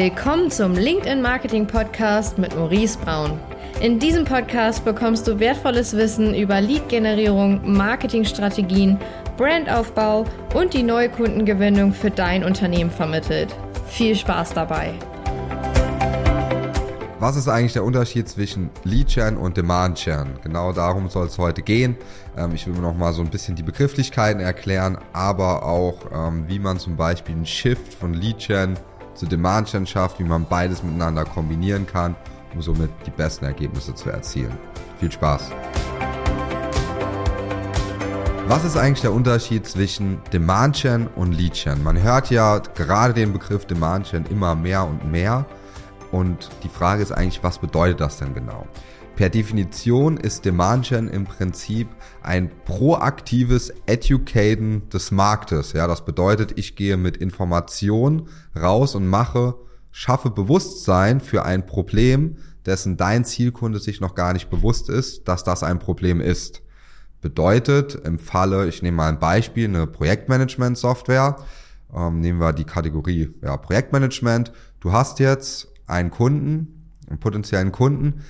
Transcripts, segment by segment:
Willkommen zum LinkedIn Marketing Podcast mit Maurice Braun. In diesem Podcast bekommst du wertvolles Wissen über Lead-Generierung, Marketingstrategien, Brandaufbau und die neue Kundengewinnung für dein Unternehmen vermittelt. Viel Spaß dabei! Was ist eigentlich der Unterschied zwischen Lead Gen und Demand Gen? Genau darum soll es heute gehen. Ähm, ich will noch mal so ein bisschen die Begrifflichkeiten erklären, aber auch ähm, wie man zum Beispiel einen Shift von Lead Gen zu Demand Gen schafft, wie man beides miteinander kombinieren kann, um somit die besten Ergebnisse zu erzielen. Viel Spaß! Was ist eigentlich der Unterschied zwischen Demand Gen und Lead Gen? Man hört ja gerade den Begriff Demand Gen immer mehr und mehr. Und die Frage ist eigentlich, was bedeutet das denn genau? Per Definition ist Demand Gen im Prinzip ein proaktives Educaten des Marktes. Ja, das bedeutet, ich gehe mit Information raus und mache, schaffe Bewusstsein für ein Problem, dessen dein Zielkunde sich noch gar nicht bewusst ist, dass das ein Problem ist. Bedeutet im Falle, ich nehme mal ein Beispiel, eine Projektmanagement-Software, ähm, nehmen wir die Kategorie ja, Projektmanagement. Du hast jetzt einen Kunden, einen potenziellen Kunden,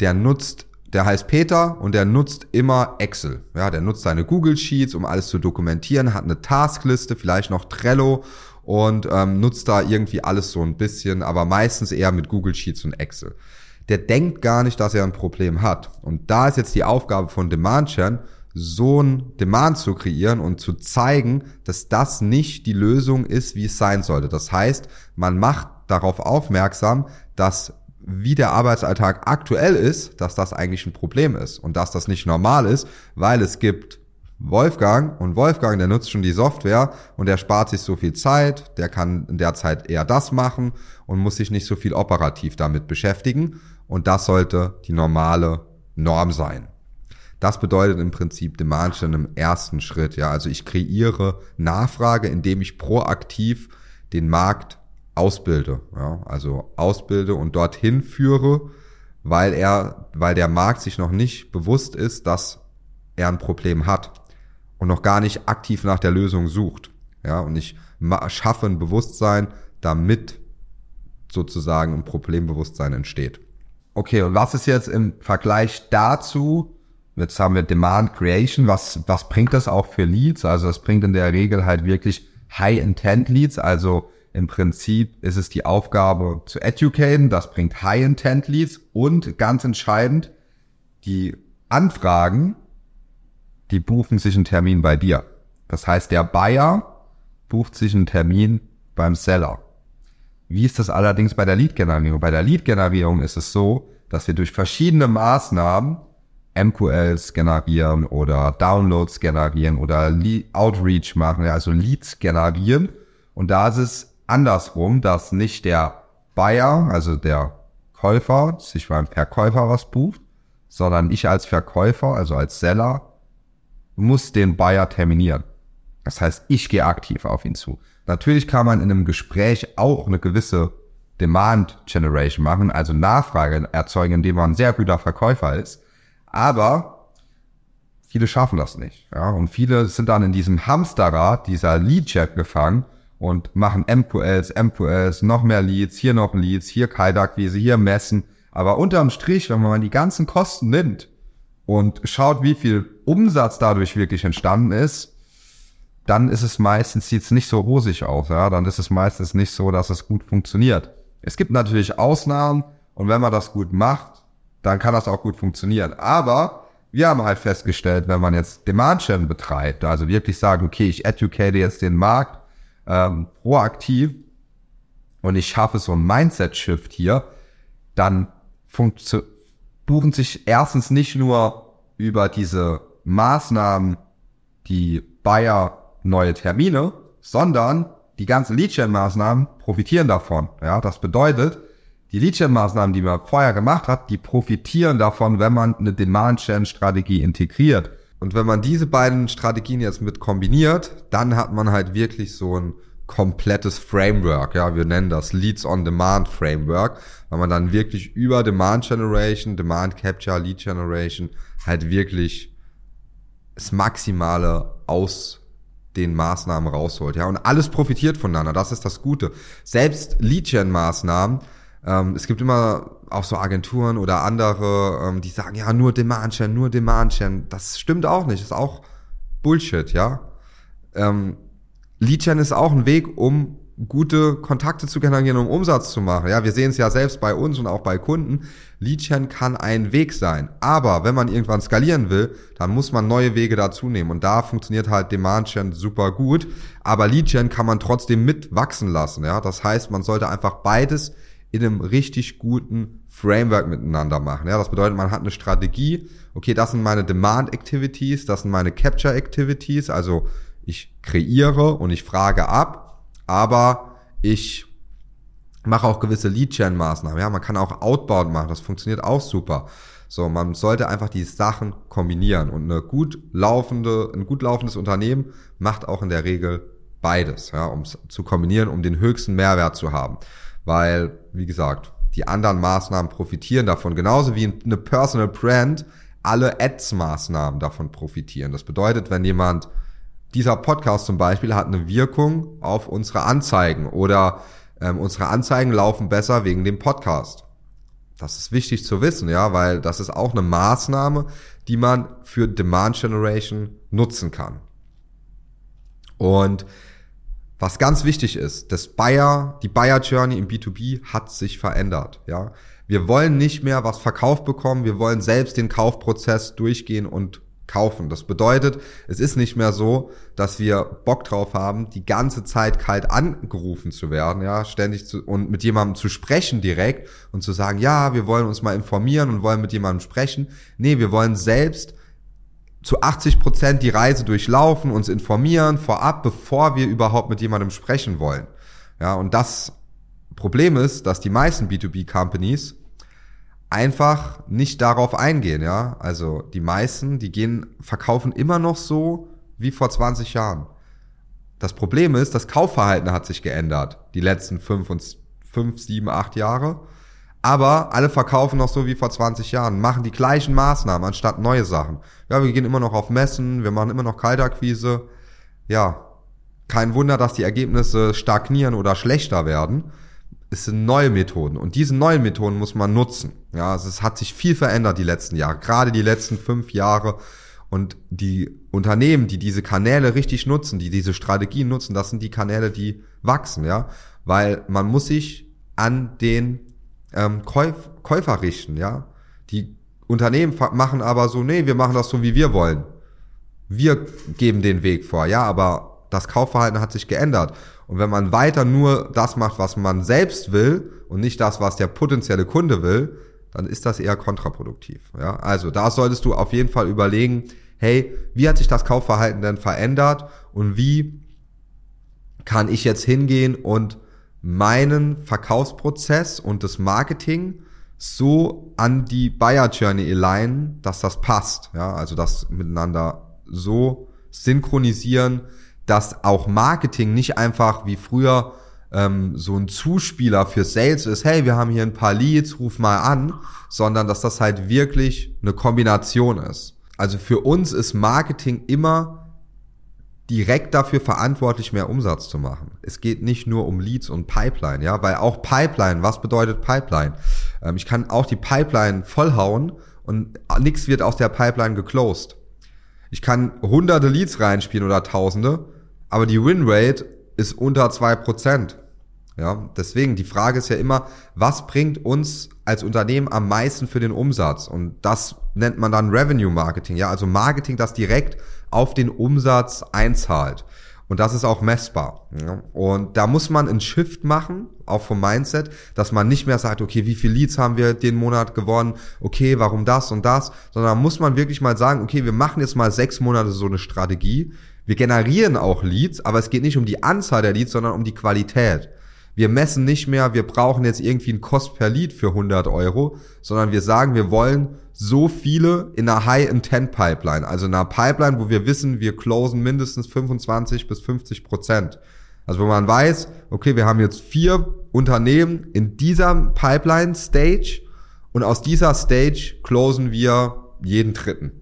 der nutzt, der heißt Peter und der nutzt immer Excel. Ja, der nutzt seine Google Sheets, um alles zu dokumentieren, hat eine Taskliste, vielleicht noch Trello und ähm, nutzt da irgendwie alles so ein bisschen, aber meistens eher mit Google Sheets und Excel der denkt gar nicht, dass er ein Problem hat. Und da ist jetzt die Aufgabe von Demand Gen, so ein Demand zu kreieren und zu zeigen, dass das nicht die Lösung ist, wie es sein sollte. Das heißt, man macht darauf aufmerksam, dass wie der Arbeitsalltag aktuell ist, dass das eigentlich ein Problem ist und dass das nicht normal ist, weil es gibt Wolfgang und Wolfgang, der nutzt schon die Software und der spart sich so viel Zeit, der kann in der Zeit eher das machen und muss sich nicht so viel operativ damit beschäftigen und das sollte die normale Norm sein. Das bedeutet im Prinzip Demand Gen im ersten Schritt. Ja, also ich kreiere Nachfrage, indem ich proaktiv den Markt ausbilde. Ja, also ausbilde und dorthin führe, weil er, weil der Markt sich noch nicht bewusst ist, dass er ein Problem hat und noch gar nicht aktiv nach der Lösung sucht. Ja, und ich schaffe ein Bewusstsein, damit sozusagen ein Problembewusstsein entsteht. Okay, und was ist jetzt im Vergleich dazu? Jetzt haben wir Demand Creation. Was, was bringt das auch für Leads? Also das bringt in der Regel halt wirklich High-Intent Leads. Also im Prinzip ist es die Aufgabe zu educaten. Das bringt High-Intent Leads und ganz entscheidend, die Anfragen, die buchen sich einen Termin bei dir. Das heißt, der Buyer bucht sich einen Termin beim Seller. Wie ist das allerdings bei der Lead-Generierung? Bei der Lead-Generierung ist es so, dass wir durch verschiedene Maßnahmen MQLs generieren oder Downloads generieren oder Outreach machen, also Leads generieren. Und da ist es andersrum, dass nicht der Buyer, also der Käufer, sich beim Verkäufer was bucht, sondern ich als Verkäufer, also als Seller, muss den Buyer terminieren. Das heißt, ich gehe aktiv auf ihn zu. Natürlich kann man in einem Gespräch auch eine gewisse Demand Generation machen, also Nachfrage erzeugen, indem man ein sehr guter Verkäufer ist. Aber viele schaffen das nicht. Ja? Und viele sind dann in diesem Hamsterrad dieser Lead-Chat gefangen und machen MQLs, MQLs, noch mehr Leads, hier noch Leads, hier Kaltakquise, hier Messen. Aber unterm Strich, wenn man die ganzen Kosten nimmt und schaut, wie viel Umsatz dadurch wirklich entstanden ist, dann ist es meistens, sieht es nicht so rosig aus, ja, dann ist es meistens nicht so, dass es gut funktioniert. Es gibt natürlich Ausnahmen und wenn man das gut macht, dann kann das auch gut funktionieren. Aber wir haben halt festgestellt, wenn man jetzt Demand Gen betreibt, also wirklich sagen, okay, ich educate jetzt den Markt ähm, proaktiv und ich schaffe so ein Mindset-Shift hier, dann buchen sich erstens nicht nur über diese Maßnahmen die Buyer neue Termine, sondern die ganzen Lead-Gen-Maßnahmen profitieren davon. Ja, das bedeutet, die Lead-Gen-Maßnahmen, die man vorher gemacht hat, die profitieren davon, wenn man eine Demand-Gen-Strategie integriert. Und wenn man diese beiden Strategien jetzt mit kombiniert, dann hat man halt wirklich so ein komplettes Framework. Ja, wir nennen das Leads on Demand Framework, weil man dann wirklich über Demand Generation, Demand Capture, Lead Generation halt wirklich das Maximale aus den Maßnahmen rausholt. Ja, und alles profitiert voneinander. Das ist das Gute. Selbst Lead-Gen-Maßnahmen, ähm, es gibt immer auch so Agenturen oder andere, ähm, die sagen, ja, nur Demand-Gen, nur Demand-Gen. Das stimmt auch nicht. Das ist auch Bullshit, ja. Ähm, Lead-Gen ist auch ein Weg, um gute Kontakte zu generieren, um Umsatz zu machen. Ja, wir sehen es ja selbst bei uns und auch bei Kunden. Leadgen kann ein Weg sein. Aber wenn man irgendwann skalieren will, dann muss man neue Wege dazu nehmen. Und da funktioniert halt Demandgen super gut. Aber Leadgen kann man trotzdem mitwachsen lassen. Ja, das heißt, man sollte einfach beides in einem richtig guten Framework miteinander machen. Ja, das bedeutet, man hat eine Strategie. Okay, das sind meine Demand Activities, das sind meine Capture Activities. Also ich kreiere und ich frage ab aber ich mache auch gewisse Lead-Gen-Maßnahmen. Ja, man kann auch Outbound machen, das funktioniert auch super. So, man sollte einfach die Sachen kombinieren und eine gut laufende, ein gut laufendes Unternehmen macht auch in der Regel beides, ja, um es zu kombinieren, um den höchsten Mehrwert zu haben. Weil, wie gesagt, die anderen Maßnahmen profitieren davon, genauso wie eine Personal Brand alle Ads-Maßnahmen davon profitieren. Das bedeutet, wenn jemand dieser Podcast zum Beispiel hat eine Wirkung auf unsere Anzeigen oder ähm, unsere Anzeigen laufen besser wegen dem Podcast. Das ist wichtig zu wissen, ja, weil das ist auch eine Maßnahme, die man für Demand Generation nutzen kann. Und was ganz wichtig ist, das Buyer, die Buyer Journey im B2B hat sich verändert, ja. Wir wollen nicht mehr was verkauft bekommen, wir wollen selbst den Kaufprozess durchgehen und kaufen. Das bedeutet, es ist nicht mehr so, dass wir Bock drauf haben, die ganze Zeit kalt angerufen zu werden, ja, ständig zu, und mit jemandem zu sprechen direkt und zu sagen, ja, wir wollen uns mal informieren und wollen mit jemandem sprechen. Nee, wir wollen selbst zu 80 Prozent die Reise durchlaufen, uns informieren vorab, bevor wir überhaupt mit jemandem sprechen wollen. Ja, und das Problem ist, dass die meisten B2B-Companies einfach nicht darauf eingehen, ja. Also die meisten, die gehen, verkaufen immer noch so wie vor 20 Jahren. Das Problem ist, das Kaufverhalten hat sich geändert, die letzten fünf und fünf, sieben, acht Jahre. Aber alle verkaufen noch so wie vor 20 Jahren, machen die gleichen Maßnahmen anstatt neue Sachen. Ja, wir gehen immer noch auf Messen, wir machen immer noch Kaltakquise. Ja, kein Wunder, dass die Ergebnisse stagnieren oder schlechter werden es sind neue Methoden und diese neuen Methoden muss man nutzen. Ja, also es hat sich viel verändert die letzten Jahre, gerade die letzten fünf Jahre. Und die Unternehmen, die diese Kanäle richtig nutzen, die diese Strategien nutzen, das sind die Kanäle, die wachsen, ja, weil man muss sich an den ähm, Käuf Käufer richten, ja. Die Unternehmen machen aber so, nee, wir machen das so, wie wir wollen. Wir geben den Weg vor, ja, aber das Kaufverhalten hat sich geändert. Und wenn man weiter nur das macht, was man selbst will und nicht das, was der potenzielle Kunde will, dann ist das eher kontraproduktiv. Ja? Also da solltest du auf jeden Fall überlegen, hey, wie hat sich das Kaufverhalten denn verändert und wie kann ich jetzt hingehen und meinen Verkaufsprozess und das Marketing so an die Buyer Journey alignen, dass das passt. Ja, also das miteinander so synchronisieren, dass auch Marketing nicht einfach wie früher ähm, so ein Zuspieler für Sales ist, hey, wir haben hier ein paar Leads, ruf mal an, sondern dass das halt wirklich eine Kombination ist. Also für uns ist Marketing immer direkt dafür verantwortlich, mehr Umsatz zu machen. Es geht nicht nur um Leads und Pipeline, ja, weil auch Pipeline, was bedeutet Pipeline? Ähm, ich kann auch die Pipeline vollhauen und nichts wird aus der Pipeline geclosed. Ich kann hunderte Leads reinspielen oder tausende aber die Winrate ist unter zwei Prozent. Ja, deswegen, die Frage ist ja immer, was bringt uns als Unternehmen am meisten für den Umsatz? Und das nennt man dann Revenue Marketing, ja, also Marketing, das direkt auf den Umsatz einzahlt. Und das ist auch messbar. Ja. Und da muss man einen Shift machen, auch vom Mindset, dass man nicht mehr sagt, okay, wie viele Leads haben wir den Monat gewonnen? Okay, warum das und das? Sondern muss man wirklich mal sagen, okay, wir machen jetzt mal sechs Monate so eine Strategie. Wir generieren auch Leads, aber es geht nicht um die Anzahl der Leads, sondern um die Qualität. Wir messen nicht mehr, wir brauchen jetzt irgendwie einen Cost per Lead für 100 Euro, sondern wir sagen, wir wollen so viele in einer High-Intent-Pipeline, also in einer Pipeline, wo wir wissen, wir closen mindestens 25 bis 50 Prozent. Also wo man weiß, okay, wir haben jetzt vier Unternehmen in dieser Pipeline-Stage und aus dieser Stage closen wir jeden dritten.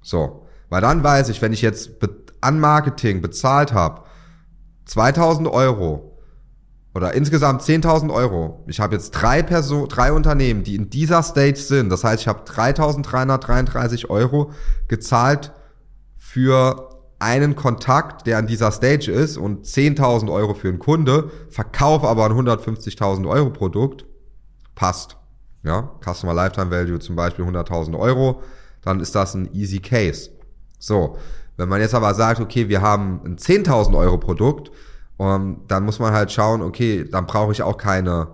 So. Weil dann weiß ich, wenn ich jetzt an Marketing bezahlt habe, 2000 Euro oder insgesamt 10.000 Euro. Ich habe jetzt drei Person, drei Unternehmen, die in dieser Stage sind. Das heißt, ich habe 3.333 Euro gezahlt für einen Kontakt, der an dieser Stage ist und 10.000 Euro für einen Kunde, verkaufe aber ein 150.000 Euro Produkt, passt. Ja, Customer Lifetime Value zum Beispiel 100.000 Euro, dann ist das ein easy Case. So, wenn man jetzt aber sagt, okay, wir haben ein 10.000 Euro Produkt, um, ähm, dann muss man halt schauen, okay, dann brauche ich auch keine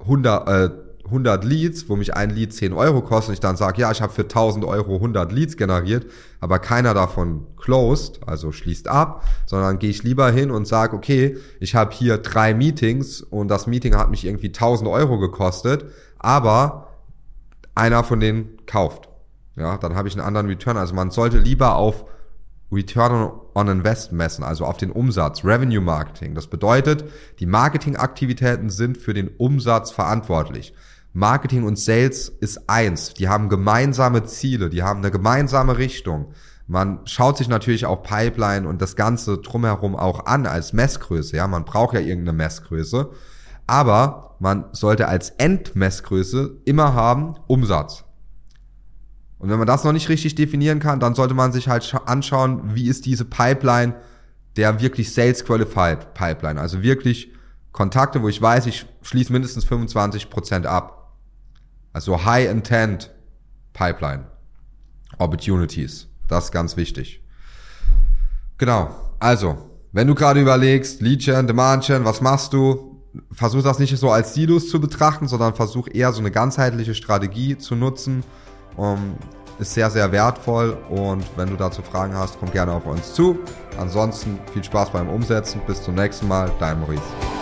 100, äh, 100 Leads, wo mich ein Lead 10 Euro kostet und ich dann sage, ja, ich habe für 1000 Euro 100 Leads generiert, aber keiner davon closed, also schließt ab, sondern gehe ich lieber hin und sage, okay, ich habe hier drei Meetings und das Meeting hat mich irgendwie 1000 Euro gekostet, aber einer von denen kauft. Ja, dann habe ich einen anderen Return. Also man sollte lieber auf Return on Invest messen, also auf den Umsatz, Revenue Marketing. Das bedeutet, die Marketingaktivitäten sind für den Umsatz verantwortlich. Marketing und Sales ist eins. Die haben gemeinsame Ziele, die haben eine gemeinsame Richtung. Man schaut sich natürlich auch Pipeline und das Ganze drumherum auch an als Messgröße. Ja, man braucht ja irgendeine Messgröße. Aber man sollte als Endmessgröße immer haben Umsatz. Und wenn man das noch nicht richtig definieren kann, dann sollte man sich halt anschauen, wie ist diese Pipeline der wirklich Sales Qualified Pipeline. Also wirklich Kontakte, wo ich weiß, ich schließe mindestens 25% ab. Also High Intent Pipeline. Opportunities. Das ist ganz wichtig. Genau. Also, wenn du gerade überlegst, Lead Gen, Demand Gen, was machst du? Versuch das nicht so als Silos zu betrachten, sondern versuch eher so eine ganzheitliche Strategie zu nutzen. Um, ist sehr, sehr wertvoll und wenn du dazu Fragen hast, komm gerne auf uns zu. Ansonsten viel Spaß beim Umsetzen. Bis zum nächsten Mal. Dein Maurice.